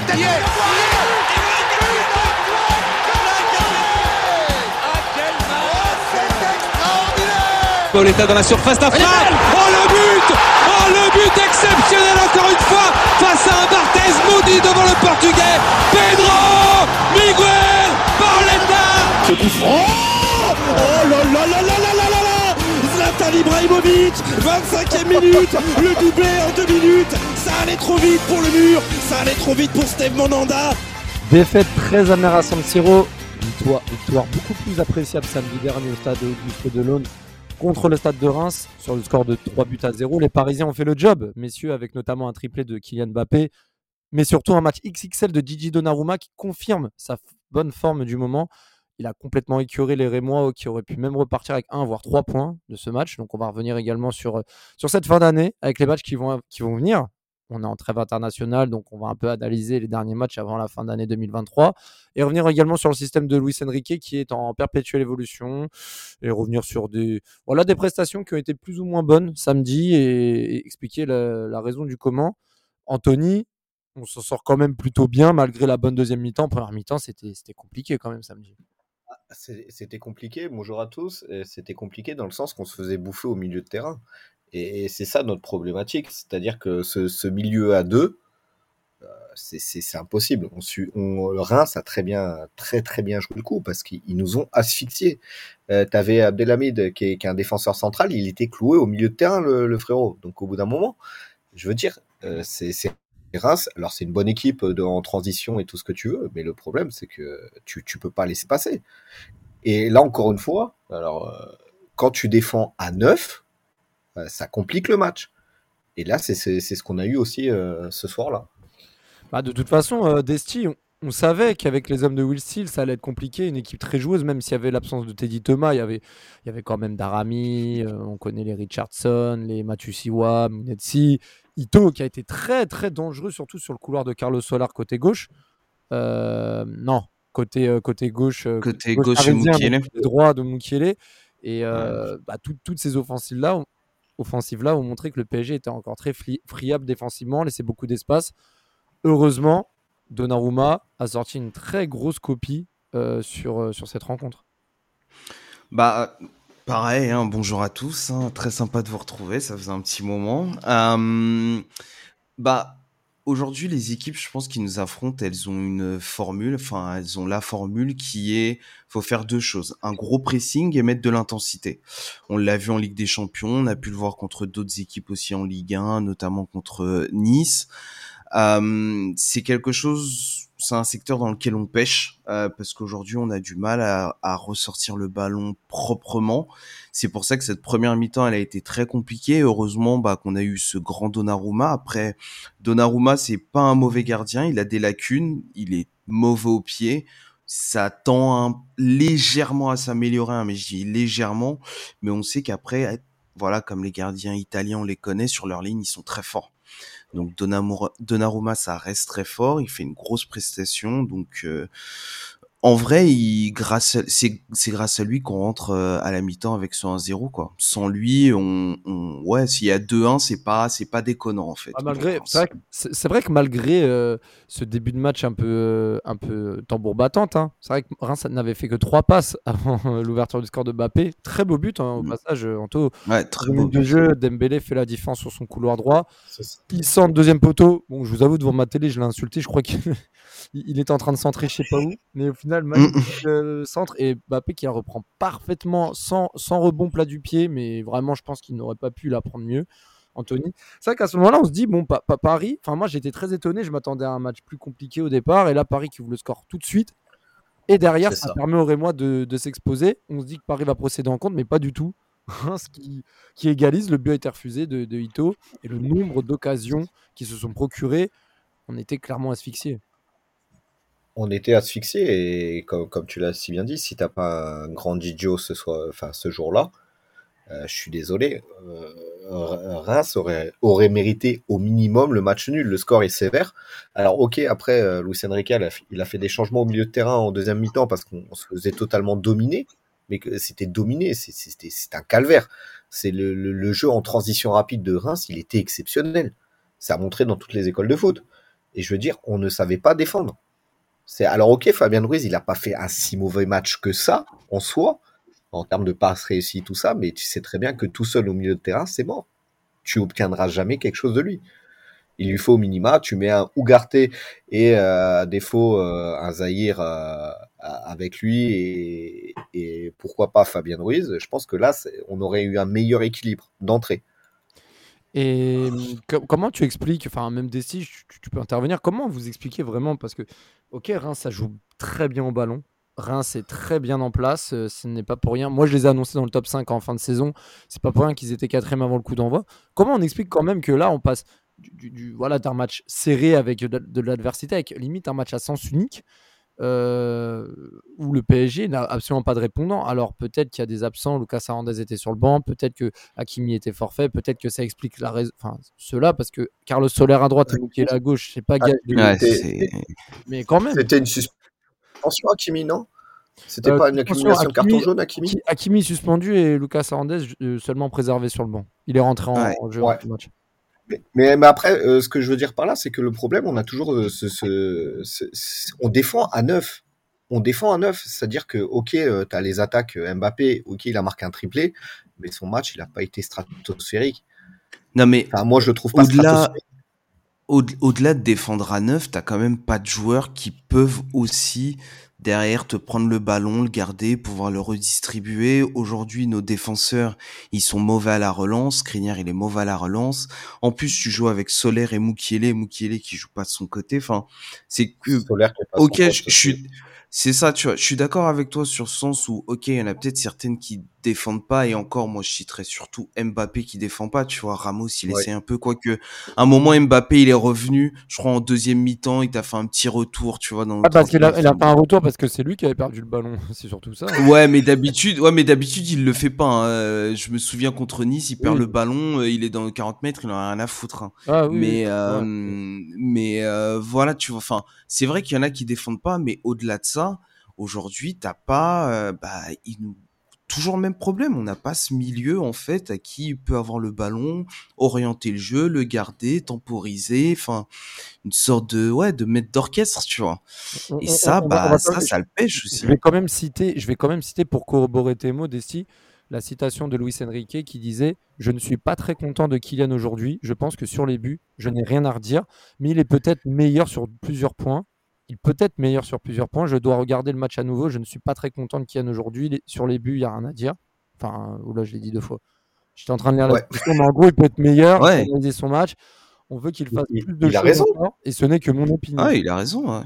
tête. Pauletta dans la surface d'affaire. Oh le but. Oh le but exceptionnel encore une fois face à un Barthez maudit devant le portugais. Pedro Miguel Pauletta Ce coup franc. Oh là là là là là là là là. Zlatan Ibrahimovic 25e minute. Le doublé en deux minutes Ça allait trop vite pour le mur Ça allait trop vite pour Steve Monanda Défaite très amère à San Siro. Victoire, victoire beaucoup plus appréciable samedi dernier au stade Auguste Delaune contre le stade de Reims sur le score de 3 buts à 0. Les Parisiens ont fait le job, messieurs, avec notamment un triplé de Kylian Mbappé, mais surtout un match XXL de Gigi Donnarumma qui confirme sa bonne forme du moment. Il a complètement écœuré les Rémois qui auraient pu même repartir avec un voire trois points de ce match. Donc on va revenir également sur, sur cette fin d'année avec les matchs qui vont, qui vont venir on est en trêve internationale, donc on va un peu analyser les derniers matchs avant la fin d'année 2023 et revenir également sur le système de Luis Enrique qui est en perpétuelle évolution et revenir sur des voilà des prestations qui ont été plus ou moins bonnes samedi et, expliquer la, raison du comment. Anthony, on s'en sort quand même plutôt bien malgré la bonne deuxième mi-temps. Première mi-temps, c'était compliqué quand même samedi. Ah, c'était compliqué, bonjour à tous. C'était compliqué dans le sens qu'on se faisait bouffer au milieu de terrain. Et c'est ça notre problématique, c'est-à-dire que ce, milieu à deux, euh, c'est impossible. On, on, Reims a très bien, très très bien joué le coup parce qu'ils nous ont asphyxiés. Euh, tu avais Abdelhamid qui est, un défenseur central, il était cloué au milieu de terrain, le, frérot. Donc au bout d'un moment, je veux dire, euh, c'est Reims. Alors c'est une bonne équipe de, en transition et tout ce que tu veux, mais le problème c'est que tu tu peux pas laisser passer. Et là encore une fois, alors quand tu défends à 9, euh, ça complique le match. Et là, c'est ce qu'on a eu aussi euh, ce soir-là. Bah, de toute façon, euh, Desti, on, savait qu'avec les hommes de Will Steele, ça allait être compliqué. Une équipe très joueuse, même s'il y avait l'absence de Teddy Thomas, il y avait, il y avait quand même Darami, on connaît les Richardson, les Matusiwa, Munetsi, Ito, qui a été très très dangereux, surtout sur le couloir de Carlos Solar côté gauche. non, côté, côté gauche. Côté gauche, de droit de Mukiele. Et bah, toutes ces offensives-là, offensive-là ont montré que le PSG était encore très friable défensivement, laissait beaucoup d'espace. Heureusement, Donnarumma a sorti une très grosse copie euh, sur, euh, sur cette rencontre. Bah, pareil, hein, bonjour à tous, hein, très sympa de vous retrouver, ça faisait un petit moment. Euh, bah, aujourd'hui, les équipes, je pense, qui nous affrontent, elles ont une formule, enfin, elles ont la formule qui est, faut faire deux choses. Un gros pressing et mettre de l'intensité. On l'a vu en Ligue des Champions, on a pu le voir contre d'autres équipes aussi en Ligue 1, notamment contre Nice. Euh, c'est quelque chose, c'est un secteur dans lequel on pêche euh, parce qu'aujourd'hui on a du mal à, ressortir le ballon proprement. C'est pour ça que cette première mi-temps elle a été très compliquée. Heureusement bah, qu'on a eu ce grand Donnarumma. Après Donnarumma c'est pas un mauvais gardien, il a des lacunes, il est mauvais au pied. Ça tend légèrement à s'améliorer, hein, mais je dis légèrement. Mais on sait qu'après, voilà, comme les gardiens italiens, on les connaît sur leur ligne, ils sont très forts. Donc Donnarumma, ça reste très fort, il fait une grosse prestation, donc euh, en vrai, grâce, c'est, grâce à lui qu'on rentre euh, à la mi-temps avec ce 1-0 quoi. Sans lui, on, ouais, s'il y a 2-1, c'est pas, c'est pas déconnant en fait. Ah, malgré, c'est, vrai que, malgré euh, ce début de match un peu, euh, un peu tambour battante, hein, c'est vrai que Reims n'avait fait que 3 passes avant l'ouverture du score de Mbappé. Très beau but hein, au mm. passage, Anto. Ouais, très beau de jeu. Dembélé fait la différence sur son couloir droit. Il sent le deuxième poteau. Bon, je vous avoue devant ma télé, je l'ai insulté. Je crois qu'il il était en train de centrer, je sais pas où, mais au final, magnifique mm. centre et Mbappé qui la reprend parfaitement sans, sans rebond plat du pied, mais vraiment, je pense qu'il n'aurait pas pu la prendre mieux. Anthony. C'est vrai qu'à ce moment-là, on se dit, bon, Paris, enfin, moi j'étais très étonné, je m'attendais à un match plus compliqué au départ, et là, Paris qui ouvre le score tout de suite. Et derrière, ça, permet au Rémois de, de s'exposer. On se dit que Paris va procéder en compte, mais pas du tout. ce qui, qui, égalise, le but a été refusé de, de Ito, et le nombre d'occasions qui se sont procurées, on était clairement asphyxiés on était asphyxié et comme, tu l'as si bien dit, si t'as pas un grand Gigio ce, soir, enfin, ce jour-là, euh, je suis désolé, euh, Reims aurait, mérité au minimum le match nul. Le score est sévère. Alors ok, après, euh, Luis Enrique, il a, fait des changements au milieu de terrain en deuxième mi-temps parce qu'on se faisait totalement dominer, mais c'était dominé, c'était un calvaire. C'est le, le, jeu en transition rapide de Reims, il était exceptionnel. Ça a montré dans toutes les écoles de foot. Et je veux dire, on ne savait pas défendre. C'est alors ok, Fabien Ruiz, il n'a pas fait un si mauvais match que ça en soi, en termes de passes réussies, tout ça, mais tu sais très bien que tout seul au milieu de terrain, c'est mort. Tu obtiendras jamais quelque chose de lui. Il lui faut au minima, tu mets un Ougarté et euh, à défaut euh, un Zahir euh, avec lui et, pourquoi pas Fabien Ruiz. Je pense que là, on aurait eu un meilleur équilibre d'entrée. Et comment tu expliques, enfin même Desi, tu, tu peux intervenir, comment vous expliquez vraiment? Parce que, ok, Reims, ça joue très bien au ballon. Reims est très bien en place, ce n'est pas pour rien. Moi, je les ai annoncés dans le top 5 en fin de saison. C'est pas pour rien qu'ils étaient quatrième avant le coup d'envoi. Comment on explique quand même que là, on passe du, voilà, d'un match serré avec de, l'adversité, avec limite un match à sens unique, euh, où le PSG n'a absolument pas de répondant. Alors peut-être qu'il y a des absents, Lucas Hernandez était sur le banc, peut-être que Hakimi était forfait, peut-être que ça explique la raison, enfin cela parce que Carlos Soler à droite et à gauche, c'est pas ah, gage mais quand même. C'était une suspension Hakimi, non? C'était euh, pas une accumulation de carton jaune, Hakimi? Hakimi suspendu et Lucas Hernandez euh, seulement préservé sur le banc. Il est rentré en, jeu en match. Mais, mais, après, euh, ce que je veux dire par là, c'est que le problème, on a toujours euh, ce, ce, on défend à neuf. On défend à neuf, c'est-à-dire que ok, euh, tu as les attaques Mbappé, ok, il a marqué un triplé, mais son match, il n'a pas été stratosphérique. Non mais, enfin, moi, je le trouve pas au-delà, au-delà de défendre à neuf, t'as quand même pas de joueurs qui peuvent aussi derrière te prendre le ballon, le garder, pouvoir le redistribuer. Aujourd'hui, nos défenseurs, ils sont mauvais à la relance. Crinière, il est mauvais à la relance. En plus, tu joues avec Solaire et Mukiele, Mukiele qui joue pas de son côté. Enfin, c'est que, ok, je suis, c'est ça, tu vois. Je suis d'accord avec toi sur ce sens où, ok, il y en a peut-être certaines qui défendent pas et encore, moi, je citerais surtout Mbappé qui défend pas. Tu vois, Ramos, il essaie un peu, quoique, un moment, Mbappé, il est revenu. Je crois en deuxième mi-temps, il t'a fait un petit retour, tu vois. Dans ah, parce qu'il a, il a fait un retour parce que c'est lui qui avait perdu le ballon. C'est surtout ça. Ouais, mais d'habitude, ouais, mais d'habitude, il le fait pas. Hein. Euh, je me souviens contre Nice, il perd le ballon, euh, il est dans 40 mètres, il en a rien à foutre. Hein. Ah, oui, mais, euh, mais euh, voilà, tu vois. Enfin, c'est vrai qu'il y en a qui défendent pas, mais au-delà de ça Aujourd'hui, t'as pas, euh, bah, il nous toujours le même problème. On n'a pas ce milieu en fait à qui peut avoir le ballon, orienter le jeu, le garder, temporiser, enfin une sorte de ouais de maître d'orchestre, tu vois. Et ça, bah ça, ça le pêche aussi. Je vais quand même citer, je vais quand même citer pour corroborer tes mots, Desti, la citation de Luis Enrique qui disait Je ne suis pas très content de Kylian aujourd'hui. Je pense que sur les buts, je n'ai rien à redire, mais il est peut-être meilleur sur plusieurs points il peut être meilleur sur plusieurs points. Je dois regarder le match à nouveau. Je ne suis pas très content de Kian aujourd'hui. Sur les buts, il n'y a rien à dire. Enfin, là, je l'ai dit deux fois. J'étais en train de lire la discussion, mais en gros, il peut être meilleur, ouais. organiser son match. On veut qu'il fasse plus de il choses. raison. et ce n'est que mon opinion. Ah, il a raison. Ouais.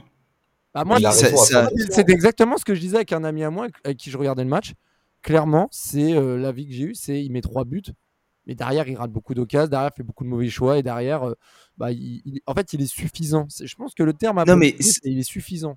Bah, moi, c'est exactement ce que je disais avec un ami à moi avec qui je regardais le match. Clairement, c'est euh, l'avis que j'ai eu, c'est il met trois buts, mais derrière il rate beaucoup d'occasions, derrière il fait beaucoup de mauvais choix et derrière euh, bah, il, en fait, il est suffisant. je pense que le terme, non, mais il est suffisant.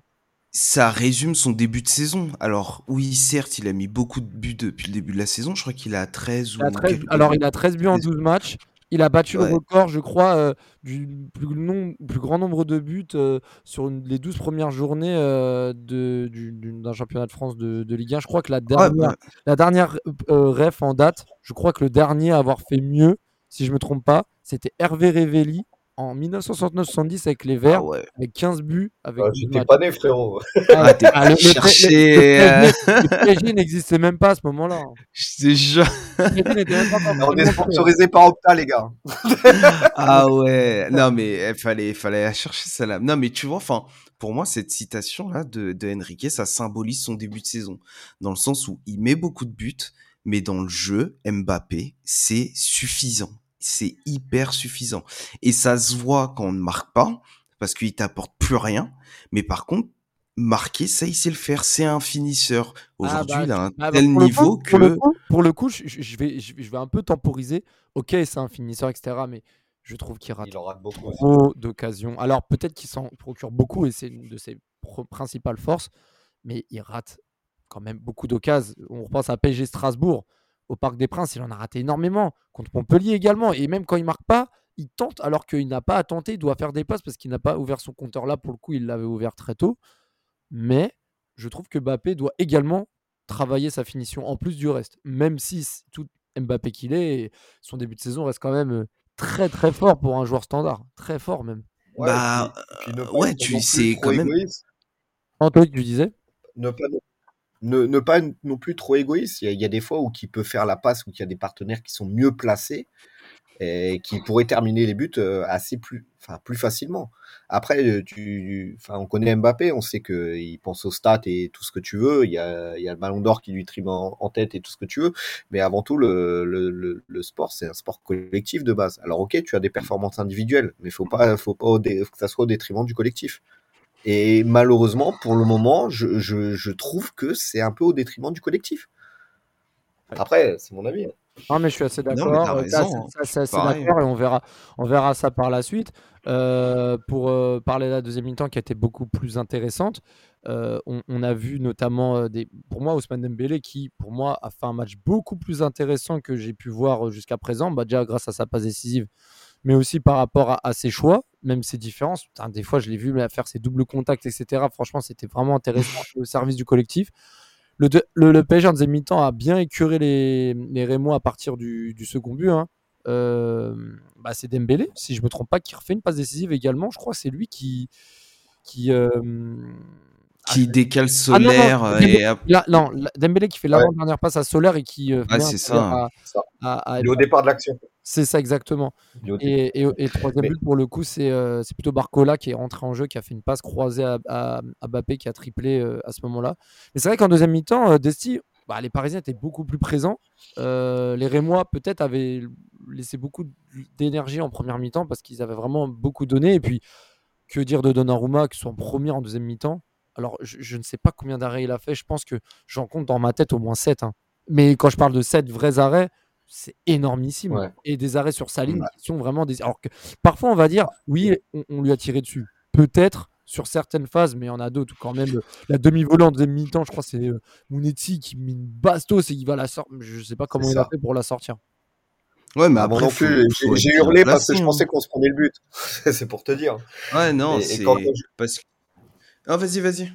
Ça résume son début de saison. Alors, oui, certes, il a mis beaucoup de buts depuis le début de la saison. Je crois qu'il a 13 ou. alors, il a 13 buts en 12 matchs. Il a battu le record, je crois, euh, du plus, plus, grand nombre de buts euh, sur les 12 premières journées euh, d'un championnat de France de, Ligue 1. Je crois que la dernière, la dernière ref en date, je crois que le dernier à avoir fait mieux, si je ne me trompe pas, c'était Hervé Révelli en 1969-70 avec les Verts, ah avec 15 buts. Avec ah, J'étais pas né, frérot. Ah, ah, le, PSG n'existait même pas à ce moment-là. On est sponsorisé par Opta, les gars. ah ouais. Non, mais il fallait, fallait chercher ça là. Non, mais tu vois, enfin, pour moi, cette citation-là de, de Enrique, ça symbolise son début de saison. Dans le sens où il met beaucoup de buts, mais dans le jeu, Mbappé, c'est suffisant c'est hyper suffisant. Et ça se voit quand on ne marque pas, parce qu'il t'apporte plus rien. Mais par contre, marquer, ça, il sait le faire. C'est un finisseur. Ah, Aujourd'hui, bah, il a un bah, tel niveau que. Pour le coup, je, vais, je, vais un peu temporiser. Ok, c'est un finisseur, etc. Mais je trouve qu'il rate, beaucoup trop d'occasions. Alors peut-être qu'il s'en procure beaucoup et c'est une de ses principales forces. Mais il rate quand même beaucoup d'occasions. On repense à PSG Strasbourg au Parc des Princes, il en a raté énormément. Contre Montpellier également. Et même quand il marque pas, il tente alors qu'il n'a pas à tenter. Il doit faire des passes parce qu'il n'a pas ouvert son compteur là. Pour le coup, il l'avait ouvert très tôt. Mais je trouve que Mbappé doit également travailler sa finition en plus du reste. Même si tout Mbappé qu'il est, son début de saison reste quand même euh, très très fort pour un joueur standard. Très fort même. bah, ouais, tu c'est quand même. Antoine, tu disais? Ne pas, ne, pas non plus trop égoïste. Il y, a, des fois où qui peut faire la passe, où il y a des partenaires qui sont mieux placés et qui pourraient terminer les buts euh, assez plus, enfin, plus facilement. Après, euh, tu, enfin, on connaît Mbappé, on sait qu'il pense aux stats et tout ce que tu veux. Il y a, il y a le ballon d'or qui lui trime en, tête et tout ce que tu veux. Mais avant tout, le, le, le, sport, c'est un sport collectif de base. Alors, ok, tu as des performances individuelles, mais faut pas, faut pas que ça soit au détriment du collectif. Et malheureusement, pour le moment, je, je, je trouve que c'est un peu au détriment du collectif. Après, c'est mon avis. Hein. Non, mais je suis assez d'accord. Euh, c'est assez d'accord et on verra, on verra ça par la suite. Euh, pour euh, parler de la deuxième mi-temps qui a été beaucoup plus intéressante, on, a vu notamment des, pour moi Ousmane Dembélé qui, pour moi, a fait un match beaucoup plus intéressant que j'ai pu voir jusqu'à présent. Bah, déjà grâce à sa passe décisive, mais aussi par rapport à, ses choix, même ses différences. des fois, je l'ai vu faire ses doubles contacts, etc. Franchement, c'était vraiment intéressant au service du collectif. Le, le, le, PSG en deuxième mi-temps a bien écuré les, les Rémois à partir du, du second but. Hein. Euh, bah c'est Dembélé, si je me trompe pas, qui refait une passe décisive également. Je crois que c'est lui qui, qui, euh, qui ah, décale Solaire. Ah, non, et... Dembélé qui fait l'avant-dernière passe à Solaire et qui. Euh, c'est ça. À, au départ de l'action. C'est ça, exactement. Et, et, troisième but, pour le coup, euh, c'est plutôt Barcola qui est rentré en jeu, qui a fait une passe croisée à, à, Bappé, qui a triplé euh, à ce moment-là. Mais c'est vrai qu'en deuxième mi-temps, Desti, bah, les Parisiens étaient beaucoup plus présents. les Rémois, peut-être, avaient laissé beaucoup d'énergie en première mi-temps parce qu'ils avaient vraiment beaucoup donné. Et puis, que dire de Donnarumma, qui sont en première en deuxième mi-temps? Alors, je, ne sais pas combien d'arrêts il a fait. Je pense que j'en compte dans ma tête au moins 7. Hein. Mais quand je parle de 7 vrais arrêts, c'est énormissime. Et des arrêts sur sa ligne qui sont vraiment des. Alors que parfois, on va dire, oui, on, lui a tiré dessus. Peut-être sur certaines phases, mais il y en a d'autres quand même. La demi-volante de mi-temps, je crois, c'est euh, Mounetti qui met une bastos et il va la sortir. Je ne sais pas comment il a fait pour la sortir. Ouais, mais après, non plus, j'ai hurlé parce que je pensais qu'on se prenait le but. c'est pour te dire. Ouais, non, c'est parce que ah, vas-y, vas-y.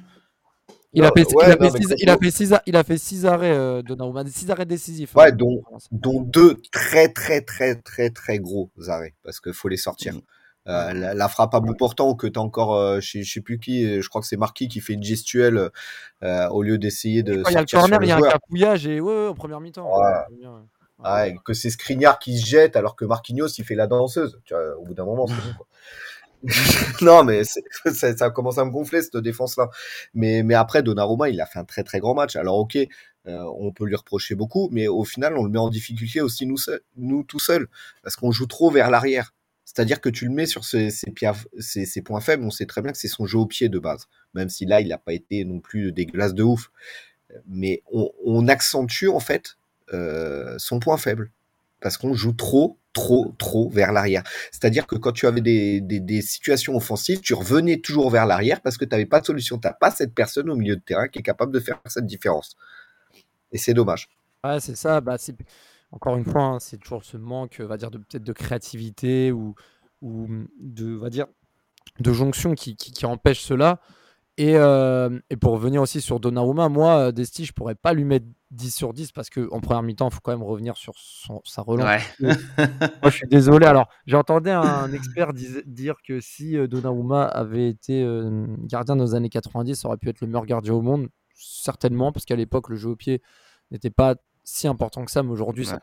Il, a fait, il, a fait six, il, a fait six, il a fait six arrêts euh, de Nauma, six arrêts décisifs. Ouais, hein. dont, dont, deux très très très très très gros arrêts parce qu'il faut les sortir. Mm. Euh, la, la, frappe à bout portant que tu as encore, euh, je, sais plus qui, euh, je crois que c'est Marquis qui fait une gestuelle euh, au lieu d'essayer de. Il y a le corner, il y a un capouillage et ouais, en première mi-temps. Ouais. Ouais, que c'est Skriniar qui se jette alors que Marquinhos il fait la danseuse. Tu vois, au bout d'un moment, c'est bon, quoi. non, mais ça, ça, commence à me gonfler cette défense-là. Mais, mais après, Donnarumma, il a fait un très très grand match. Alors ok, euh, on peut lui reprocher beaucoup, mais au final, on le met en difficulté aussi nous, nous tout seuls, parce qu'on joue trop vers l'arrière. C'est-à-dire que tu le mets sur ses, points faibles, on sait très bien que c'est son jeu au pied de base, même si là, il n'a pas été non plus dégueulasse de ouf. Mais on, on accentue en fait euh, son point faible, parce qu'on joue trop trop, trop vers l'arrière. C'est-à-dire que quand tu avais des, situations offensives, tu revenais toujours vers l'arrière parce que tu n'avais pas de solution. Tu n'as pas cette personne au milieu de terrain qui est capable de faire cette différence. Et c'est dommage. Ouais, c'est ça. Bah, encore une fois, hein, c'est toujours ce manque, va dire, de peut-être de créativité ou, ou de, va dire, de jonction qui, qui empêche cela. Et, euh, et, pour revenir aussi sur Donnarumma, moi, Desti, je pourrais pas lui mettre 10 sur 10 parce qu'en première mi-temps, il faut quand même revenir sur son, sa relance. moi, je suis désolé. Alors, j'ai entendu un expert dire que si euh, Donnarumma avait été euh, gardien dans les années 90, ça aurait pu être le meilleur gardien au monde. Certainement, parce qu'à l'époque, le jeu au pied n'était pas si important que ça, mais aujourd'hui, ça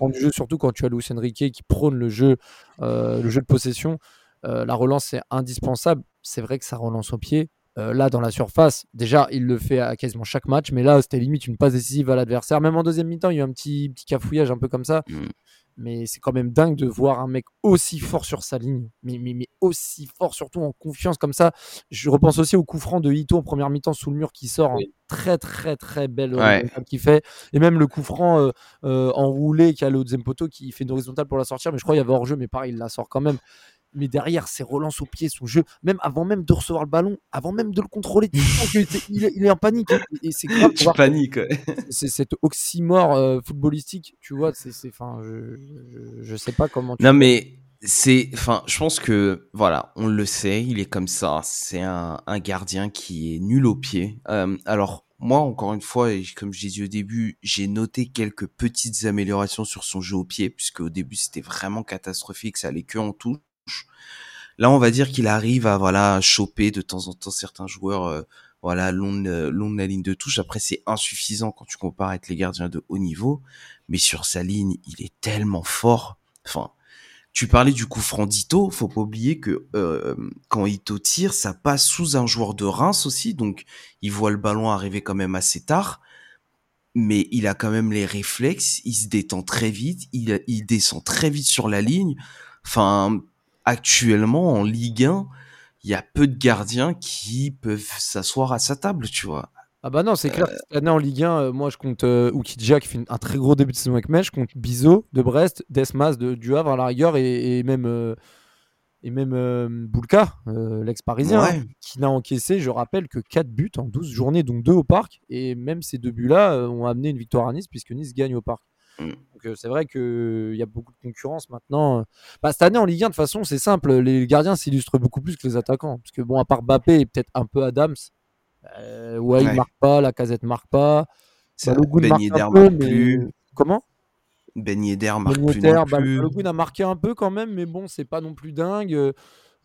du jeu, surtout quand tu as Luis Enrique qui prône le jeu, le jeu de possession. la relance est indispensable. C'est vrai que ça relance au pied euh, là, dans la surface, déjà, il le fait à quasiment chaque match, mais là, c'était limite une passe décisive à l'adversaire. Même en deuxième mi-temps, il y a eu un petit, petit cafouillage un peu comme ça. Mm. Mais c'est quand même dingue de voir un mec aussi fort sur sa ligne, mais, mais, mais, aussi fort, surtout en confiance comme ça. Je repense aussi au coup franc de Ito en première mi-temps sous le mur qui sort très très très belle ouais. qui fait. Et même le coup franc euh, euh, enroulé qui a le deuxième poteau qui fait une horizontale pour la sortir, mais je crois qu'il y avait hors-jeu, mais pareil, il la sort quand même mais derrière, ses relances au pied, son jeu, même avant même de recevoir le ballon, avant même de le contrôler, il, est, en panique. Et c'est grave. Tu paniques. C'est cet oxymore euh, footballistique, tu vois. C'est, enfin, je, je, sais pas comment. non, mais c'est, enfin, je pense que voilà, on le sait, il est comme ça. C'est un, un gardien qui est nul au pied. Euh, alors. Moi, encore une fois, et comme je disais au début, j'ai noté quelques petites améliorations sur son jeu au pied, puisque au début c'était vraiment catastrophique, ça allait que en touche. Là, on va dire qu'il arrive à voilà choper de temps en temps certains joueurs, euh, voilà long, long de la ligne de touche. Après, c'est insuffisant quand tu compares avec les gardiens de haut niveau, mais sur sa ligne, il est tellement fort. Enfin, tu parlais du coup franc d'Ito, faut pas oublier que euh, quand Ito tire, ça passe sous un joueur de Reims aussi, donc il voit le ballon arriver quand même assez tard, mais il a quand même les réflexes, il se détend très vite, il, il descend très vite sur la ligne. Enfin, actuellement en Ligue 1, il y a peu de gardiens qui peuvent s'asseoir à sa table, tu vois. Ah bah non, c'est clair. Euh. Cette année en Ligue 1, euh, moi je compte euh, Oukidja qui fait un très gros début de saison avec Metz. Je compte Bizot de Brest, Desmas de, du Havre à la rigueur et, même, et même Boulka, l'ex-parisien, hein, qui n'a encaissé, je rappelle, que 4 buts en 12 journées, donc 2 au parc. Et même ces deux buts-là ont amené une victoire à Nice puisque Nice gagne au parc. Mm. Donc c'est vrai qu'il y a beaucoup de concurrence maintenant. Bah, cette année en Ligue 1, de toute façon, c'est simple. Les gardiens s'illustrent beaucoup plus que les attaquants. Parce que bon, à part Bappé et peut-être un peu Adams, euh, ouais, il marque pas, la casette marque pas. Balogun marque un peu, mais... Comment? Ben Yedder marque ben plus non bah, a marqué un peu quand même, mais bon, c'est pas non plus dingue. Euh,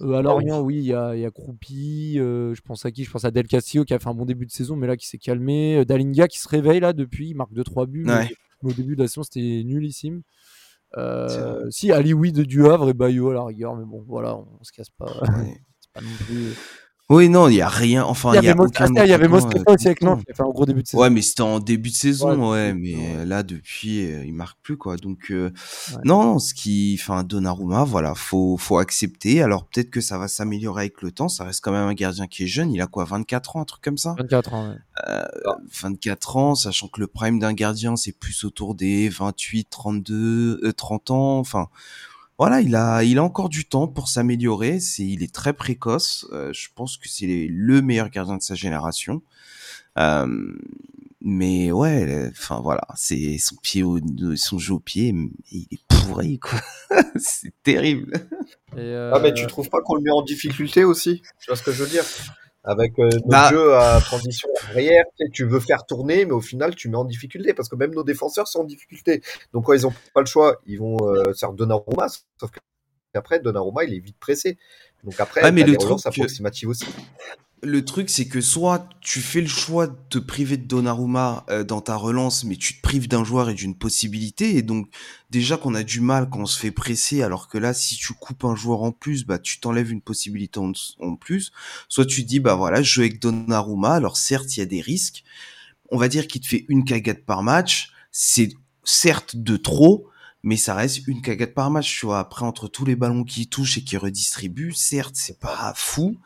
à Lorient, oui, il y a, y a Croupi. Euh, je pense à qui? Je pense à Del Castillo qui a fait un bon début de saison, mais là qui s'est calmé. Euh, Dalinga qui se réveille là depuis, il marque 2-3 buts. Mais, au début de la saison, c'était nullissime. Euh, si, Ali de du Havre et Bayo à la rigueur, mais bon, voilà, on, on se casse pas. c'est pas non plus. Oui, non, il y a rien. Enfin, il y, a aucun il y avait Mosquito aussi avec Nantes qui a fait un gros début de saison. Ouais, mais c'était en début de saison, ouais. mais là, depuis, euh, il marque plus, quoi. Donc, euh, non, ce qui, enfin, Donnarumma, voilà, faut, faut accepter. Alors, peut-être que ça va s'améliorer avec le temps. Ça reste quand même un gardien qui est jeune. Il a quoi, 24 ans, un truc comme ça? 24 ans, ouais. Euh, 24 ans, sachant que le prime d'un gardien, c'est plus autour des 28, 32, 30 ans. Enfin, voilà, il a, il a encore du temps pour s'améliorer. C'est, il est très précoce. Euh, je pense que c'est le meilleur gardien de sa génération. Euh, mais ouais, enfin voilà, c'est son pied, au, son jeu au pied, il est pourri quoi. c'est terrible. Ah mais tu euh, trouves pas qu'on le met en difficulté aussi? Tu vois ce que je veux dire? Avec euh, nos bah jeux à transition arrière, tu veux faire tourner, mais au final, tu mets en difficulté parce que même nos défenseurs sont en difficulté. Donc, quand ils n'ont pas le choix, ils vont euh, faire Donnarumma, sauf qu'après, Donnarumma, il est vite pressé. Donc, après, ah, mais le truc approximatives aussi le truc, c'est que soit tu fais le choix de te priver de Donnarumma euh, dans ta relance, mais tu te prives d'un joueur et d'une possibilité. Et donc, déjà qu'on a du mal quand on se fait presser, alors que là, si tu coupes un joueur en plus, bah, tu t'enlèves une possibilité en, plus. Soit tu dis, bah voilà, je joue avec Donnarumma. Alors, certes, il y a des risques. On va dire qu'il te fait une cagade par match. C'est certes de trop, mais ça reste une cagade par match, tu vois. Après, entre tous les ballons qu'il touche et qu'il redistribue, certes, c'est pas fou,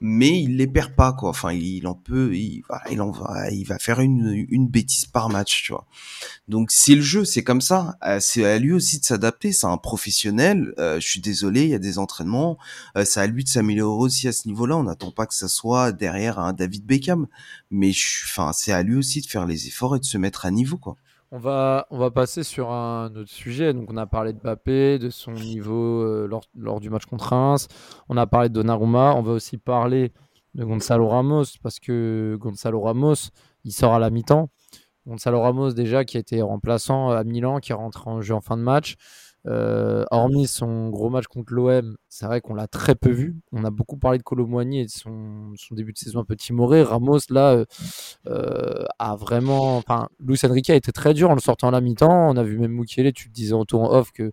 mais il les perd pas quoi. Enfin, il en peut, il, il en va, il va faire une, une bêtise par match, tu vois. Donc c'est le jeu, c'est comme ça. Euh, c'est à lui aussi de s'adapter. C'est un professionnel. Euh, je suis désolé, il y a des entraînements. Euh, c'est à lui de s'améliorer aussi à ce niveau-là. On n'attend pas que ça soit derrière un David Beckham, mais enfin c'est à lui aussi de faire les efforts et de se mettre à niveau quoi. On va, passer sur un autre sujet. Donc, on a parlé de Mbappé, de son niveau euh, lors, du match contre Reims. On a parlé de Donnarumma. On va aussi parler de Gonzalo Ramos parce que Gonzalo Ramos, il sort à la mi-temps. Gonzalo Ramos, déjà, qui a été remplaçant à Milan, qui est rentré en jeu en fin de match. Euh, hormis son gros match contre l'OM, c'est vrai qu'on l'a très peu vu. On a beaucoup parlé de Colomboigny et de son, début de saison un peu timoré. Ramos, là, euh, euh, a vraiment. Enfin, Luis Enrique a été très dur en le sortant à la mi-temps. On a vu même Mukiele, tu te disais en tour en off que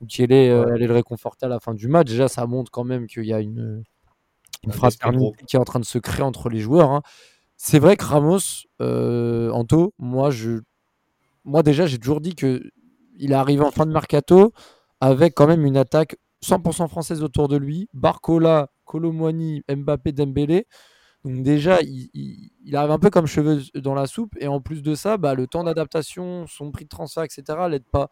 Mukiele allait le réconforter à la fin du match. Déjà, ça montre quand même qu'il y a une, une fraternité qui est en train de se créer entre les joueurs. Hein. C'est vrai que Ramos, Anto, moi, je. Moi, déjà, j'ai toujours dit que il est arrivé en fin de mercato avec quand même une attaque 100% française autour de lui. Barcola, Colomwani, Mbappé, Dembélé. Donc déjà, il, arrive un peu comme cheveux dans la soupe. Et en plus de ça, bah, le temps d'adaptation, son prix de transfert, etc., l'aide pas.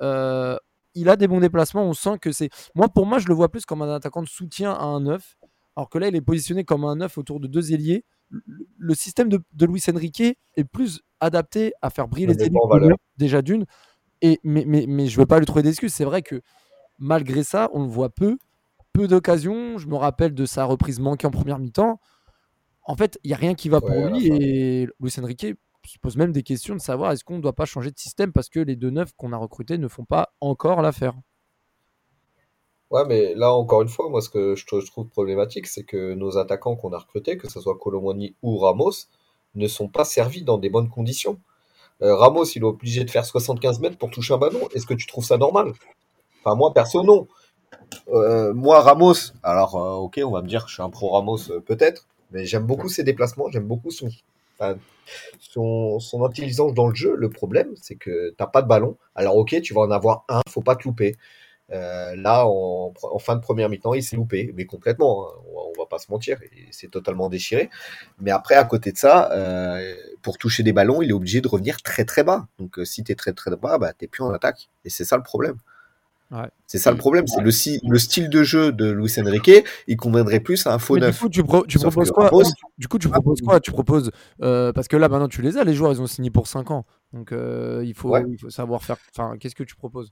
Euh, il a des bons déplacements. On sent que c'est... Moi, pour moi, je le vois plus comme un attaquant de soutien à un neuf. Alors que là, il est positionné comme un neuf autour de deux ailiers. Le système de, de Luis Enrique est plus adapté à faire briller les ailiers déjà d'une et, mais, mais, mais je ne veux pas lui trouver d'excuses. C'est vrai que malgré ça, on le voit peu, peu d'occasions. Je me rappelle de sa reprise manquée en première mi-temps. En fait, il n'y a rien qui va pour lui. Et Luis Enrique se pose même des questions de savoir est-ce qu'on ne doit pas changer de système parce que les deux neufs qu'on a recrutés ne font pas encore l'affaire. Ouais, mais là, encore une fois, moi, ce que je, trou- je trouve problématique, c'est que nos attaquants qu'on a recrutés, que ce soit Colomwani ou Ramos, ne sont pas servis dans des bonnes conditions. Euh, Ramos, il est obligé de faire 75 mètres pour toucher un ballon. Est-ce que tu trouves ça normal? Enfin, moi, perso, non. Euh, moi, Ramos, alors, euh, ok, on va me dire que je suis un pro Ramos, peut-être, mais j'aime beaucoup ses déplacements, j'aime beaucoup son, son intelligence dans le jeu. Le problème, c'est que t'as pas de ballon. Alors, ok, tu vas en avoir un, faut pas te louper. Euh, là, en, en fin de première mi-temps, il s'est loupé, mais complètement. hein. On, va, on va pas se mentir, il s'est totalement déchiré. Mais après, à côté de ça, euh, pour toucher des ballons, il est obligé de revenir très très bas. Donc, euh, si t'es très très bas, bah, t'es plus en attaque. Et c'est ça le problème. Ouais. C'est ça le problème, c'est le, le style de jeu de Luis Enrique, il conviendrait plus à un faux Mais du neuf. coup, tu, tu Sauf proposes quoi? Ramos- Du coup, tu proposes quoi? Tu proposes euh, parce que là, maintenant, tu les as. Les joueurs, ils ont signé pour 5 ans. Donc, euh, il faut, Ouais. il faut savoir faire. Enfin, qu'est-ce que tu proposes?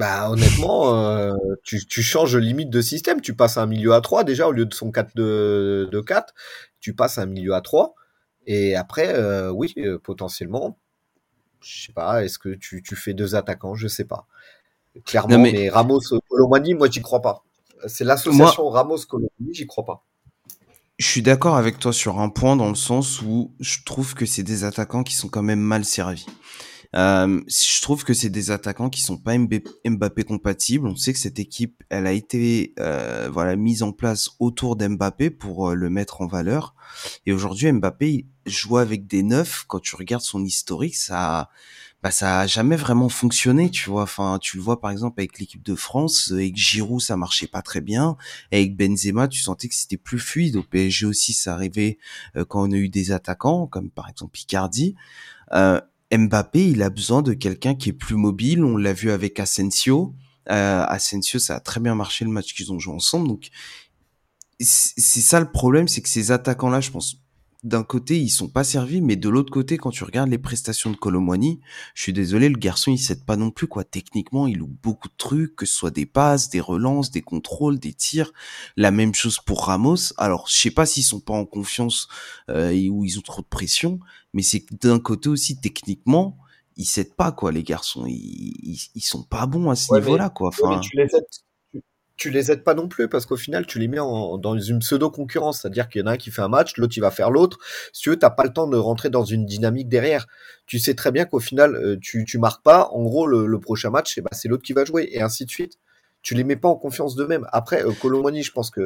Bah honnêtement, euh, tu, tu changes limite de système. Tu passes à un milieu à 3 déjà au lieu de son 4 de, de 4. Tu passes à un milieu à 3. Et après, euh, oui, euh, potentiellement, je sais pas, est-ce que tu, tu fais deux attaquants? Je sais pas. Clairement, Non, mais... mais- Ramos, Colomani, moi j'y crois pas. C'est l'association Ramos-Colomani, j'y crois pas. Je suis d'accord avec toi sur un point dans le sens où je trouve que c'est des attaquants qui sont quand même mal servis. Euh, je trouve que c'est des attaquants qui sont pas Mb- Mbappé compatibles. On sait que cette équipe, elle a été euh, voilà mise en place autour d'Mbappé pour euh, le mettre en valeur. Et aujourd'hui, Mbappé il joue avec des neufs. Quand tu regardes son historique, ça, bah ça a jamais vraiment fonctionné. Tu vois, enfin, tu le vois par exemple avec l'équipe de France, avec Giroud, ça marchait pas très bien. Avec Benzema, tu sentais que c'était plus fluide. Au PSG aussi, ça arrivait euh, quand on a eu des attaquants, comme par exemple Picardi. Euh, Mbappé, il a besoin de quelqu'un qui est plus mobile. On l'a vu avec Asensio. Euh, Asensio, ça a très bien marché le match qu'ils ont joué ensemble. Donc, c'est ça le problème, c'est que ces attaquants-là, je pense, d'un côté, ils sont pas servis, mais de l'autre côté, quand tu regardes les prestations de Colomwani, je suis désolé, le garçon, il s'aide pas non plus, quoi. Techniquement, il loupe beaucoup de trucs, que ce soit des passes, des relances, des contrôles, des tirs. La même chose pour Ramos. Alors, je sais pas s'ils sont pas en confiance euh, ou ils ont trop de pression, mais c'est que d'un côté aussi, techniquement, ils s'aident pas, quoi, les garçons. Ils, ils, ils sont pas bons à ce Ouais, niveau-là, quoi. Ouais, Enfin, mais tu les aides, tu, les aides pas non plus parce qu'au final, tu les mets en- dans une pseudo-concurrence. C'est-à-dire qu'il y en a un qui fait un match, l'autre il va faire l'autre. Si tu t'as pas le temps de rentrer dans une dynamique derrière. Tu sais très bien qu'au final, euh, tu, tu marques pas. En gros, le, prochain match, eh ben, c'est l'autre qui va jouer et ainsi de suite. Tu les mets pas en confiance d'eux-mêmes. Après, euh, Colomani, je pense que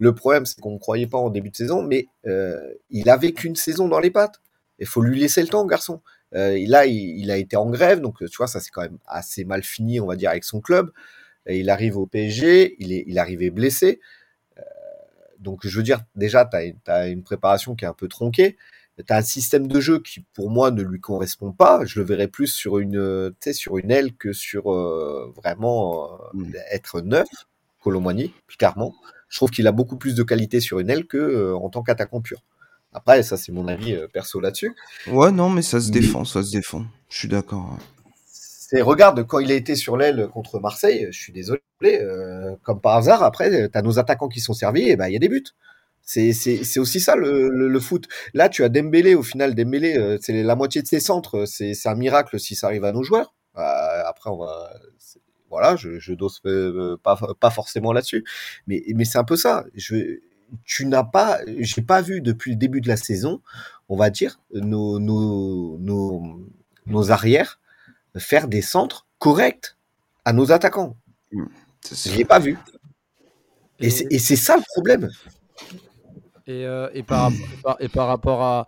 le problème, c'est qu'on ne croyait pas en début de saison, mais euh, il avait qu'une saison dans les pattes. Il faut lui laisser le temps, garçon. Euh, il, il a été en grève, donc tu vois, ça c'est quand même assez mal fini, on va dire, avec son club. Il arrive au PSG, il est, il blessé. Euh, donc je veux dire, déjà, tu as, une préparation qui est un peu tronquée. Tu as un système de jeu qui, pour moi, ne lui correspond pas. Je le verrais plus sur une, tu sais, sur une aile que sur euh, vraiment euh, être neuf, Colomani, clairement. Je trouve qu'il a beaucoup plus de qualité sur une aile que en tant qu'attaquant pur. Après, ça, c'est mon avis perso là-dessus. ouais, non, mais ça se Mais- défend, ça se défend. Je suis d'accord. Regarde quand il a été sur l'aile contre Marseille, je suis désolé, euh, comme par hasard après t'as nos attaquants qui sont servis et ben il y a des buts. C'est aussi ça le, le, le foot. Là tu as Dembélé au final Dembélé euh, c'est la moitié de ses centres, c'est un miracle si ça arrive à nos joueurs. Euh, après on va voilà, je je dose euh, pas pas forcément là-dessus, mais mais c'est un peu ça. Je tu n'as pas j'ai pas vu depuis le début de la saison, on va dire nos nos nos nos arrières faire des centres corrects à nos attaquants. C'est Je l'ai pas vu. Et c'est et c'est ça le problème. Et, euh, et, par, et par- et par rapport à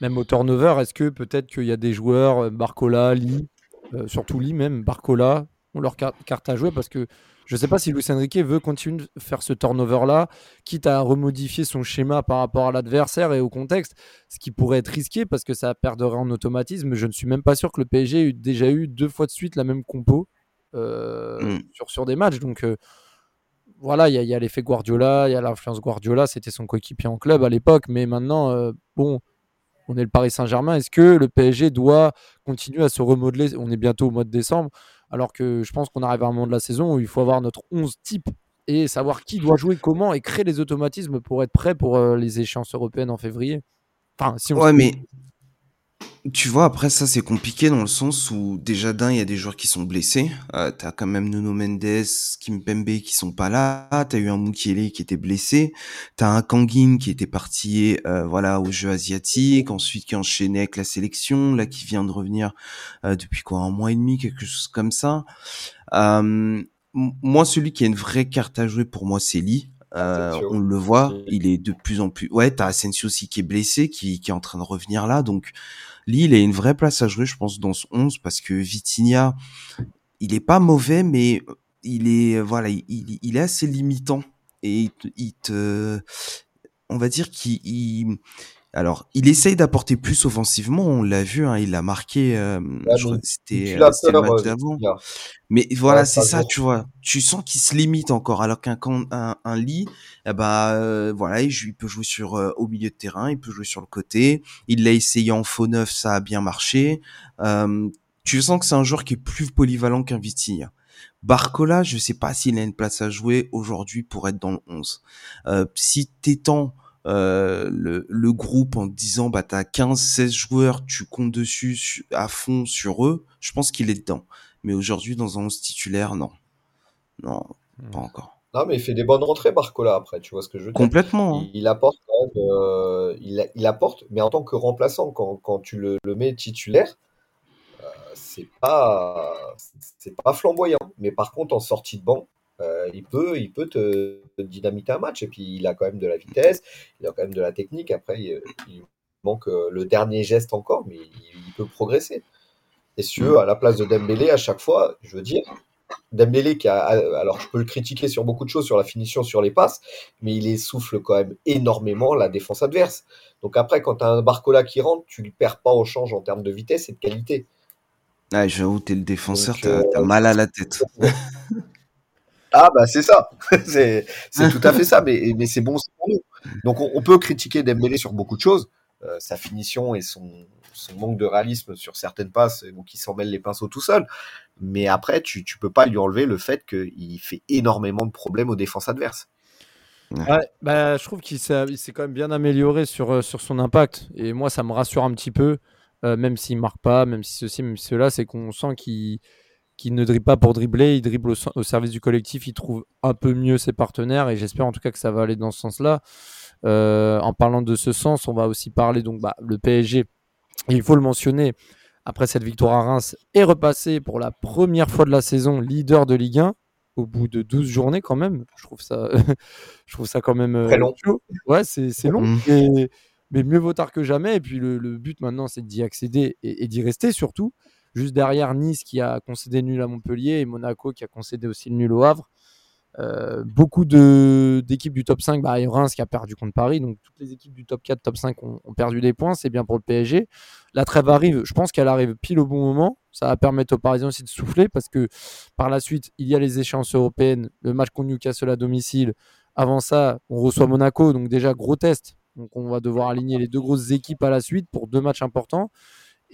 même au turnover, est-ce que peut-être qu'il y a des joueurs, euh, Barcola, Lee, euh, surtout Lee même, Barcola, ont leur car- carte à jouer parce que je ne sais pas si Luis Enrique veut continuer de faire ce turnover-là, quitte à remodifier son schéma par rapport à l'adversaire et au contexte, ce qui pourrait être risqué parce que ça perdrait en automatisme. Je ne suis même pas sûr que le PSG ait déjà eu deux fois de suite la même compo euh, Mm. sur, sur des matchs. Donc euh, voilà, il y a, il y a l'effet Guardiola, il y a l'influence Guardiola, c'était son coéquipier en club à l'époque, mais maintenant, euh, bon, on est le Paris Saint-Germain. Est-ce que le PSG doit continuer à se remodeler? On est bientôt au mois de décembre, alors que je pense qu'on arrive à un moment de la saison où il faut avoir notre 11 type et savoir qui doit jouer comment et créer les automatismes pour être prêt pour euh, les échéances européennes en février. Enfin, si on Ouais, se- mais tu vois, après ça, c'est compliqué dans le sens où déjà d'un, il y a des joueurs qui sont blessés. Euh, t'as quand même Nuno Mendes, Kim Pembe qui sont pas là. T'as eu un Mukiele qui était blessé. T'as un Kangin qui était parti, euh, voilà, aux Jeux asiatiques. Ensuite, qui enchaînait avec la sélection, là, qui vient de revenir euh, depuis quoi, un mois et demi, quelque chose comme ça. Euh, moi, celui qui a une vraie carte à jouer pour moi, c'est Lee. Euh, on le voit, il est de plus en plus. Ouais, t'as Asensio aussi qui est blessé, qui, qui est en train de revenir là. Donc, Lille a une vraie place à jouer, je pense, dans ce 11 parce que Vitinha, il est pas mauvais, mais il est voilà, il, il est assez limitant. Et il te, on va dire qu'il alors, il essaye d'apporter plus offensivement, on l'a vu, hein, il a marqué, euh, c'était euh, le match d'avant. Mais voilà, c'est ça, tu vois. Tu sens qu'il se limite encore, alors qu'un un, un lit, eh ben, euh, voilà, il, peut jouer sur au milieu de terrain, il peut jouer sur le côté. Il l'a essayé en faux neuf, ça a bien marché. tu sens que c'est un joueur qui est plus polyvalent qu'un Vitinha. Barcola, je sais pas s'il a une place à jouer aujourd'hui pour être dans le 11. si t'étends euh, le, le, groupe en disant bah t'as 15 16 joueurs tu comptes dessus à fond sur eux je pense qu'il est dedans. Mais aujourd'hui dans un 11 titulaire non. Non hmm. pas encore. Non mais il fait des bonnes rentrées Barcola après tu vois ce que je veux dire. Complètement il, apporte quand même, euh, il, il, apporte mais en tant que remplaçant quand, quand tu le, le mets titulaire euh, c'est pas c'est pas flamboyant. Mais par contre en sortie de banc euh, il peut, il peut te, dynamiter un match. Et puis, il a quand même de la vitesse, il a quand même de la technique. Après, il, manque euh, le dernier geste encore, mais il, peut progresser. Et si à la place de Dembélé, à chaque fois, je veux dire, Dembélé qui a, alors je peux le critiquer sur beaucoup de choses, sur la finition, sur les passes, mais il essouffle quand même énormément la défense adverse. Donc après, quand tu as un Barcola qui rentre, tu ne perds pas au change en termes de vitesse et de qualité. Ah, j'avoue, t'es le défenseur, t'as as euh, mal à la tête. Ah bah c'est ça, c'est tout à fait ça, mais, mais c'est bon pour nous. Donc on, peut critiquer Dembélé sur beaucoup de choses, euh, sa finition et son, son, manque de réalisme sur certaines passes, ou qui s'en mêle les pinceaux tout seul. Mais après, tu, tu peux pas lui enlever le fait qu'il fait énormément de problèmes aux défenses adverses. Ouais, bah, je trouve qu'il s'est quand même bien amélioré sur, euh, sur son impact. Et moi, ça me rassure un petit peu, euh, même s'il marque pas, même si ceci, même si cela, c'est qu'on sent qu'il qui ne dribble pas pour dribbler, il dribble au, service du collectif, il trouve un peu mieux ses partenaires et j'espère en tout cas que ça va aller dans ce sens-là. Euh, en parlant de ce sens, on va aussi parler donc bah, le PSG. Il faut le mentionner. Après cette victoire à Reims, est repassé pour la première fois de la saison leader de Ligue 1 au bout de 12 journées quand même. Je trouve ça, je trouve ça quand même euh, Très long. Ouais, c'est long. Mmh. mais mieux vaut tard que jamais. Et puis le, but maintenant, c'est d'y accéder et d'y rester surtout. Juste derrière Nice qui a concédé nul à Montpellier et Monaco qui a concédé aussi le nul au Havre. Euh, beaucoup d'équipes du top 5, bah, Reims qui a perdu contre Paris, donc toutes les équipes du top 4, top 5 ont, perdu des points, c'est bien pour le PSG. La trêve arrive, je pense qu'elle arrive pile au bon moment, ça va permettre aux Parisiens aussi de souffler parce que par la suite, il y a les échéances européennes, le match contre Newcastle à domicile. Avant ça, on reçoit Monaco, donc déjà gros test. Donc on va devoir aligner les deux grosses équipes à la suite pour deux matchs importants.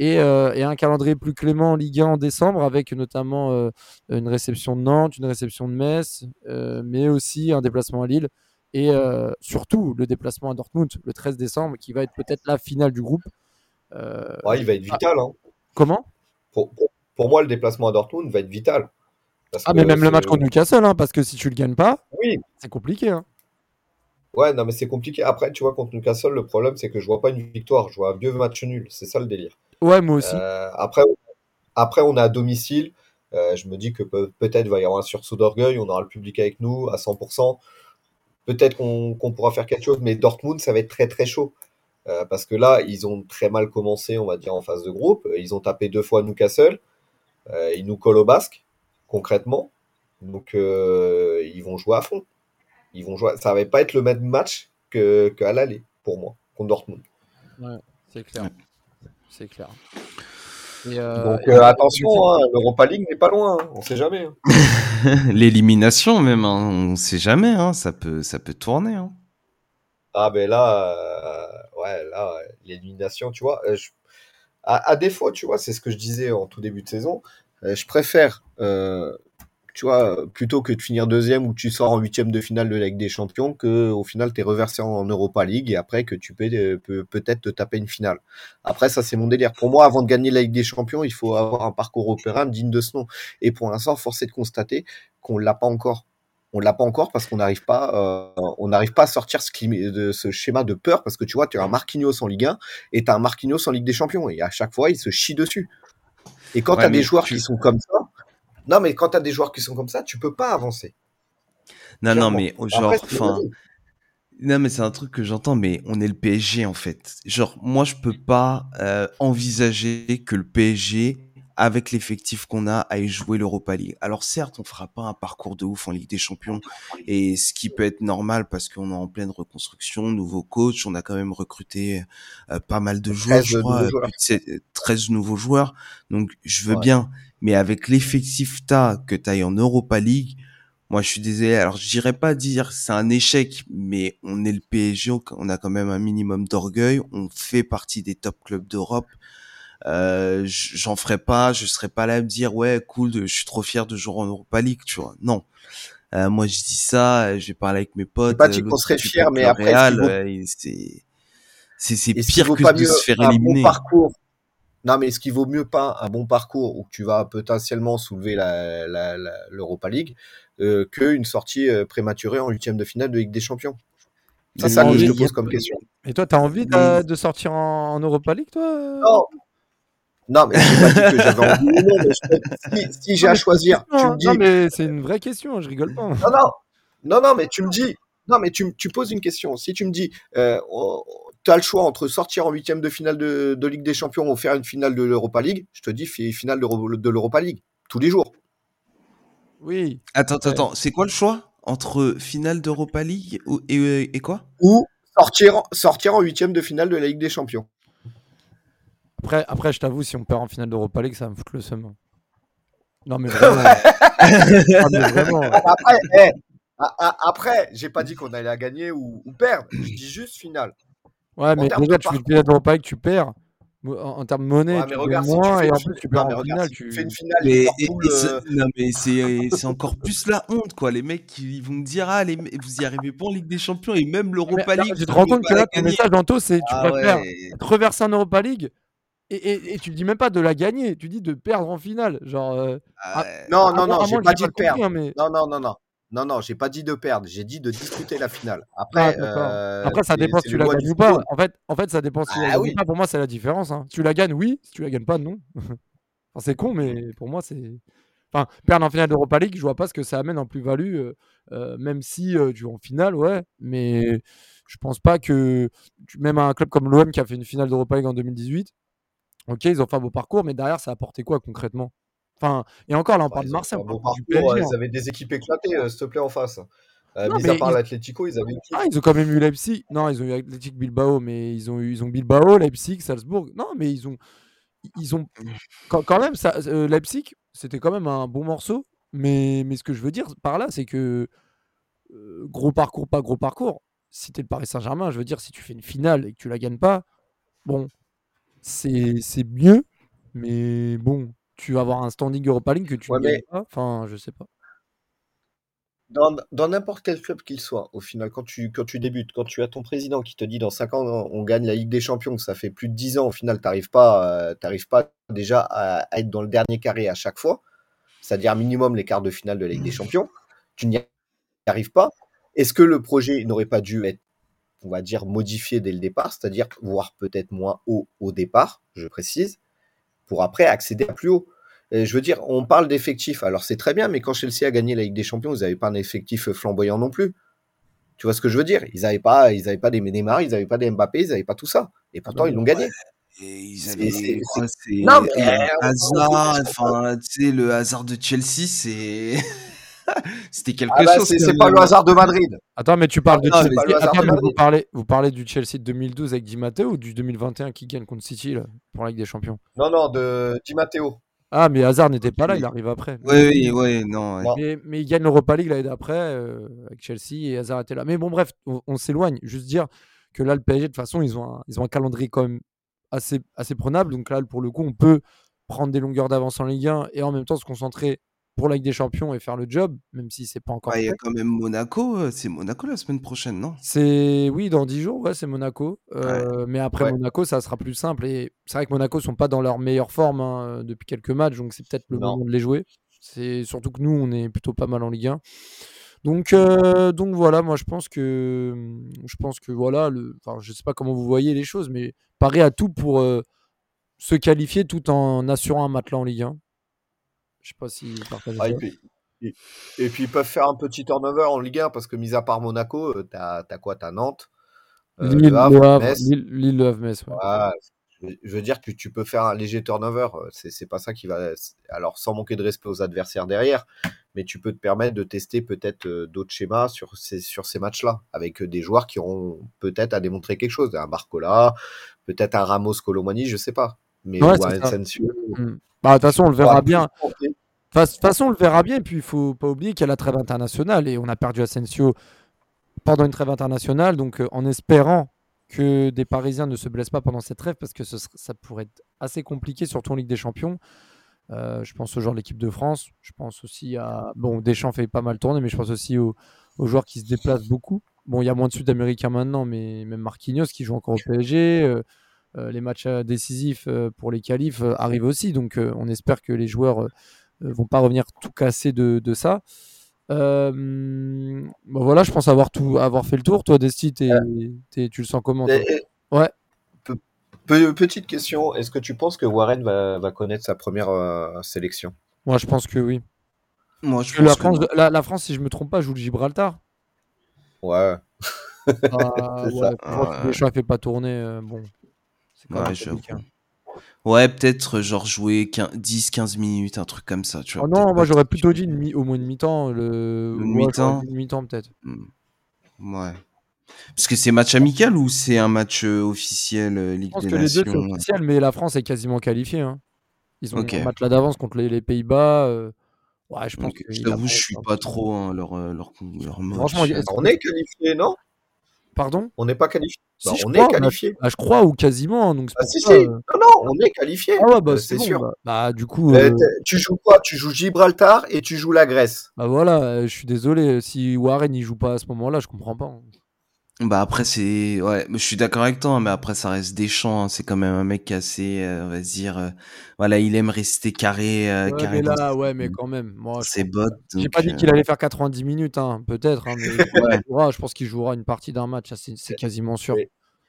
Euh, et, un calendrier plus clément en Ligue 1 en décembre avec notamment euh, une réception de Nantes, une réception de Metz, euh, mais aussi un déplacement à Lille et surtout le déplacement à Dortmund le 13 décembre qui va être peut-être la finale du groupe. Ouais, il va être vital. Hein. Comment? Pour, pour, moi, le déplacement à Dortmund va être vital. ah, mais même le match contre Newcastle, hein, parce que si tu le gagnes pas, oui. c'est compliqué. Hein. Ouais, non, mais c'est compliqué. Après, tu vois, contre Newcastle, le problème, c'est que je vois pas une victoire, je vois un vieux match nul. C'est ça le délire. Ouais, moi aussi. Euh, après, après, on est à domicile. Euh, je me dis que peut-être va y avoir un sursaut d'orgueil. On aura le public avec nous à 100%. Peut-être qu'on pourra faire quelque chose, mais Dortmund, ça va être très très chaud. Euh, parce que là, ils ont très mal commencé, on va dire, en phase de groupe. Ils ont tapé deux fois Newcastle. ils nous collent au basque, concrètement. Donc, ils vont jouer à fond. Ils vont jouer. Ça va pas être le même match qu'à l'aller, pour moi, contre Dortmund. Ouais, c'est clair c'est clair. Euh, Donc euh, attention, hein, l'Europa League n'est pas loin, hein, on sait jamais. Hein. L'élimination même, on ne sait jamais, ça peut, ça peut tourner. Ah ben là, euh, ouais, là, l'élimination, tu vois, à, défaut, tu vois, c'est ce que je disais en tout début de saison, je préfère tu vois, plutôt que de finir deuxième ou tu sors en huitième de finale de la Ligue des Champions, que au final tu es reversé en Europa League et après que tu peux peut-être te taper une finale. Après, ça c'est mon délire. Pour moi, avant de gagner la Ligue des Champions, il faut avoir un parcours européen digne de ce nom. Et pour l'instant, force est de constater qu'on l'a pas encore. On l'a pas encore parce qu'on n'arrive pas, euh, on n'arrive pas à sortir ce, de ce schéma de peur parce que tu vois, tu as un Marquinhos en Ligue 1 et tu as un Marquinhos en Ligue des Champions et à chaque fois, il se chie dessus. Et quand tu as des joueurs qui sont comme ça, non, mais quand tu as des joueurs qui sont comme ça, tu peux pas avancer. Non, non, mais genre, enfin. Non, mais c'est un truc que j'entends, mais on est le PSG en fait. Genre, moi, je peux pas euh, envisager que le PSG, avec l'effectif qu'on a, aille jouer l'Europa League. Alors, certes, on fera pas un parcours de ouf en Ligue des Champions, et ce qui peut être normal parce qu'on est en pleine reconstruction, nouveau coach, on a quand même recruté euh, pas mal de joueurs, je crois, 13 nouveaux joueurs. Donc, je veux bien, mais avec l'effectif ta que tu en Europa League, moi je suis désolé. Alors je dirais pas dire c'est un échec, mais on est le PSG, on a quand même un minimum d'orgueil, on fait partie des top clubs d'Europe. Euh, j'en ferai pas, je serais pas là à me dire ouais cool, je suis trop fier de jouer en Europa League, tu vois. Non. Euh, moi je dis ça, je vais parler avec mes potes. Pas dit qu'on serait fier, mais après c'est c'est pire que de se faire éliminer. Bon parcours non, mais est-ce qu'il vaut mieux pas un bon parcours où tu vas potentiellement soulever l'Europa League euh, qu'une sortie euh, prématurée en huitième de finale de Ligue des Champions? C'est ça que je te pose comme question. Et toi, tu as envie de, sortir en, Europa League, toi? Non. Non, mais je pas dit que j'avais envie. Non, si, si j'ai à choisir, tu me dis. Non, mais c'est une vraie question, je rigole pas. Non, non. Non, non, mais tu me dis. Non, mais tu, tu poses une question. Si tu me dis, euh, tu as le choix entre sortir en huitième de finale de, Ligue des Champions ou faire une finale de l'Europa League, je te dis finale de l'Europa League, tous les jours. Oui. Attends, attends, c'est quoi le choix entre finale d'Europa League et, et, quoi? Ou sortir, sortir en huitième de finale de la Ligue des Champions. Après, après je t'avoue, si on perd en finale d'Europa League, ça va me foutre le seum. Non, mais vraiment. Après, hey, après j'ai pas dit qu'on allait la gagner ou, ou perdre. Je dis juste finale. Ouais, mais déjà, tu fais une finale d'Europa League, tu perds. En, termes de monnaie, tu regarde, moins, et en plus, tu perds en finale. tu fais une finale. Mais, non, mais c'est encore plus la honte, quoi. Les mecs qui vont me dire, ah, les, vous y arrivez pas en Ligue des Champions et même l'Europa League. Tu te rends compte que là, ton message, Anto, c'est tu ah préfères reverser en Europa League et, et, et, tu dis même pas de la gagner, tu dis de perdre en finale. Genre. Euh, ah, non, non, non, j'ai pas dit de perdre. Hein, mais... Non, non, non, non. Non, non, j'ai pas dit de perdre, j'ai dit de discuter la finale. Après, ah, euh, Après ça dépend si tu la gagnes ou pas. En fait, en fait, ça dépend si tu la ah gagnes ou pas. Pour moi, c'est la différence. Hein. Si tu la gagnes, oui. Si tu la gagnes pas, non. enfin, c'est con, mais pour moi, c'est. Enfin, perdre en finale d'Europa League, je vois pas ce que ça amène en plus-value, euh, euh, même si tu es en finale, ouais. Mais je pense pas que. Même un club comme l'OM qui a fait une finale d'Europa League en 2018, ok, ils ont fait un beau parcours, mais derrière, ça a apporté quoi concrètement? Enfin, et encore, là, on parle de Marseille. Parcours, ils avaient des équipes éclatées, euh, s'il te plaît, en face. Euh, mis à part ils... l'Atlético, ils avaient. Ah, ils ont quand même eu Leipzig. Non, ils ont eu Athletic Bilbao, mais ils ont eu, ils ont Bilbao, Leipzig, Salzbourg. Non, mais ils ont, ils ont quand, même ça. Euh, Leipzig, c'était quand même un bon morceau. Mais, mais ce que je veux dire par là, c'est que euh, gros parcours, pas gros parcours. Si t'es le Paris Saint-Germain, je veux dire, si tu fais une finale et que tu la gagnes pas, bon, c'est mieux. Mais bon, tu vas avoir un standing Europa League que tu ne pas. Enfin, je sais pas. Dans n'importe quel club qu'il soit, au final, quand tu, quand tu débutes, quand tu as ton président qui te dit dans 5 ans on gagne la Ligue des Champions, que ça fait plus de 10 ans, au final, tu n'arrives pas, euh, pas déjà à, être dans le dernier carré à chaque fois, c'est-à-dire minimum les quarts de finale de la Ligue des Champions, tu n'y arrives pas. Est-ce que le projet n'aurait pas dû être, on va dire, modifié dès le départ, c'est-à-dire voire peut-être moins haut au départ, je précise, pour après accéder à plus haut. je veux dire, on parle d'effectifs. Alors c'est très bien, mais quand Chelsea a gagné la Ligue des Champions, ils n'avaient pas un effectif flamboyant non plus. Tu vois ce que je veux dire? Ils n'avaient pas, ils avaient pas des Neymar, ils n'avaient pas des Mbappé, ils n'avaient pas tout ça. Et pourtant, ils l'ont gagné. Et ils avaient non, mais... hasard, enfin, tu sais, le hasard de Chelsea, c'est. C'était quelque ah bah, chose. C'est pas le hasard de Madrid. Attends, mais tu parles de Chelsea. vous, parlez, vous parlez du Chelsea de 2012 avec Di Matteo ou du 2021 qui gagne contre City là, pour la Ligue des Champions? Non, non, de Di Matteo. Ah, mais Hazard n'était pas là, il arrive après. Oui, oui, oui, non. Mais, il gagne l'Europa League l'année d'après euh, avec Chelsea et Hazard était là. Mais bon, bref, on, s'éloigne. Juste dire que là, le PSG, de toute façon, ils ont un, ils ont un calendrier quand même assez, assez prenable. Donc là, pour le coup, on peut prendre des longueurs d'avance en Ligue 1 et en même temps se concentrer pour la Ligue des Champions et faire le job, même si c'est pas encore. Ouais, il y a quand même Monaco. euh, C'est Monaco la semaine prochaine, non? C'est oui, dans 10 jours, ouais, c'est Monaco. Euh, Mais après. Monaco, ça sera plus simple. Et c'est vrai que Monaco sont pas dans leur meilleure forme hein, depuis quelques matchs, donc c'est peut-être le Non. moment de les jouer. C'est surtout que nous, on est plutôt pas mal en Ligue 1. Donc, euh, donc voilà, moi je pense que je pense que voilà, le, enfin, je sais pas comment vous voyez les choses, mais Paris a tout pour euh, se qualifier tout en assurant un matelas en Ligue 1. Je sais pas si vous partagez Ah, ça. et, puis, et- et puis ils peuvent faire un petit turnover en Ligue 1 parce que mis à part Monaco, euh, t'as as quoi? T'as Nantes, euh, Lille, Le Havre, Havre, Metz. Lille, Lille, Le Havre, Metz, ouais. Voilà, je veux- dire que tu peux faire un léger turnover. euh, C'est pas ça qui va. Alors sans manquer de respect aux adversaires derrière, mais tu peux te permettre de tester peut-être euh, d'autres schémas sur ces sur ces matchs-là avec des joueurs qui auront peut-être à démontrer quelque chose. Un Barcola, peut-être un Ramos Colomani, je sais pas. Mais Ouais. Mm. Bah, de toute façon, on le verra bien. De toute façon, on le verra bien. Et puis, il faut pas oublier qu'il y a la trêve internationale et on a perdu Asensio pendant une trêve internationale. Donc, euh, en espérant que des Parisiens ne se blessent pas pendant cette trêve, parce que ce ça pourrait être assez compliqué, surtout en Ligue des Champions. Euh, je pense au genre de l'équipe de France. Je pense aussi à. Bon, Deschamps fait pas mal tourner, mais je pense aussi aux, aux joueurs qui se déplacent beaucoup. Bon, il y a moins de Sud-Américains maintenant, mais même Marquinhos qui joue encore au PSG. euh, les matchs euh, décisifs euh, pour les qualifs euh, arrivent aussi. Donc, euh, on espère que les joueurs euh, euh, vont pas revenir tout cassés de, de ça. Euh, bon, voilà, je pense avoir tout, avoir fait le tour. Toi, Desti, tu le sens comment toi? Ouais. Pe- pe- petite question, est-ce que tu penses que Warren va, va connaître sa première euh, sélection? Moi, je pense que oui. Moi, je la, que France, non. la, la France, si je me trompe pas, joue le Gibraltar. Ouais. Ah, ouais, ça. Ouais. fait pas tourner. euh, bon, quand Ouais, même hein. Ouais, peut-être genre jouer 10-15 minutes, un truc comme ça. Tu vois, Oh non, moi j'aurais plutôt dit une mi- au moins une mi-temps. Le... Une ouais, mi-temps mi-temps peut-être. Hmm. Ouais. Parce que c'est match amical ou c'est un match euh, officiel euh, Ligue Je pense des que les deux Nations c'est officiel, mais la France est quasiment qualifiée. hein. Ils ont Ok. un match là d'avance contre les, les Pays-Bas. euh, Ouais, je pense Donc, que je t'avoue, a- je suis pas trop hein, leur, euh, leur, leur match. Franchement, On est qualifié, non? Pardon On n'est pas qualifié. Si, Bah, je on crois, est qualifié. bah, je crois ou quasiment. hein, donc Ah pour si, ça, si. euh, Non, non, on est qualifié. Ah ouais, bah Euh, c'est bon. sûr. Bah, bah, du coup, Euh, tu joues quoi? Tu joues Gibraltar et tu joues la Grèce. bah voilà, je suis désolé. Si Warren il joue pas à ce moment-là, je comprends pas. Bah après c'est ouais, je suis d'accord avec toi, hein, mais après ça reste Deschamps, hein, c'est quand même un mec assez, euh, on va dire, euh, voilà, il aime rester carré, euh, Ouais, carré mais là, ouais, mais quand même. Moi, pense- bottes. J'ai pas dit euh, qu'il allait faire 90 minutes, hein, peut-être, hein, mais Ouais. jouera, je pense qu'il jouera une partie d'un match, c'est c'est quasiment sûr.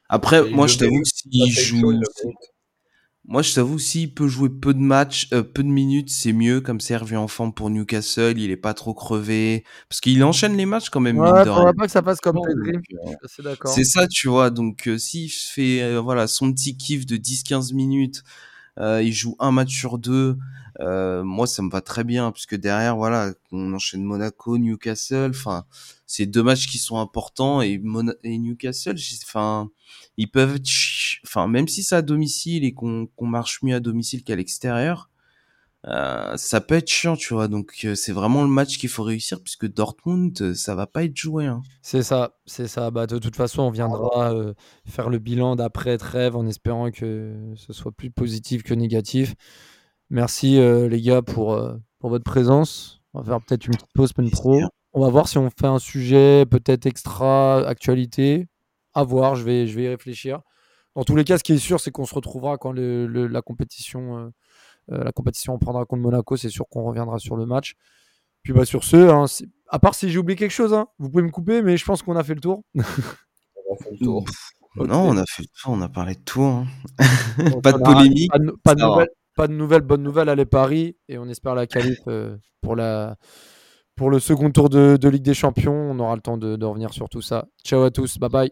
Après, Et moi je t'avoue que s'il joue. Moi je t'avoue s'il peut jouer peu de matchs, euh, peu de minutes, c'est mieux. Comme ça, il revient en forme pour Newcastle, il est pas trop crevé, parce qu'il enchaîne les matchs quand même. Ouais, faudra rien. pas que ça passe comme Pedri. euh. C'est ça, tu vois. Donc, euh, s'il fait euh, voilà son petit kiff de 10-15 minutes, euh, il joue un match sur deux. euh, moi, ça me va très bien, puisque derrière, voilà, on enchaîne Monaco, Newcastle. Enfin, c'est deux matchs qui sont importants et, Mona- et Newcastle, enfin, ils peuvent, être enfin, même si c'est à domicile et qu'on marche mieux à domicile qu'à l'extérieur. euh, ça peut être chiant, tu vois. Donc, euh, c'est vraiment le match qu'il faut réussir, puisque Dortmund, ça va pas être joué. Hein. C'est ça, c'est ça. Bah, de toute façon, on viendra euh, faire le bilan d'après trêve en espérant que ce soit plus positif que négatif. Merci euh, les gars pour, pour votre présence. On va faire peut-être une petite pause semaine pro. On va voir si on fait un sujet peut-être extra actualité. À voir, je vais, je vais y réfléchir. Dans tous les cas, ce qui est sûr, c'est qu'on se retrouvera quand le- le- la compétition, euh, euh, la compétition on prendra contre Monaco. C'est sûr qu'on reviendra sur le match. Puis bah sur ce, hein, à part si j'ai oublié quelque chose, hein, vous pouvez me couper, mais je pense qu'on a fait le tour. On a fait le tour. Non, on a fait le tour, on a parlé de tout. hein. Donc, Pas de polémique, Pas de, pas nouvelles, pas de nouvelles, bonne nouvelle, allez Paris. Et on espère la qualif euh, pour, la, pour le second tour de, de Ligue des Champions. On aura le temps de, de revenir sur tout ça. Ciao à tous, bye bye.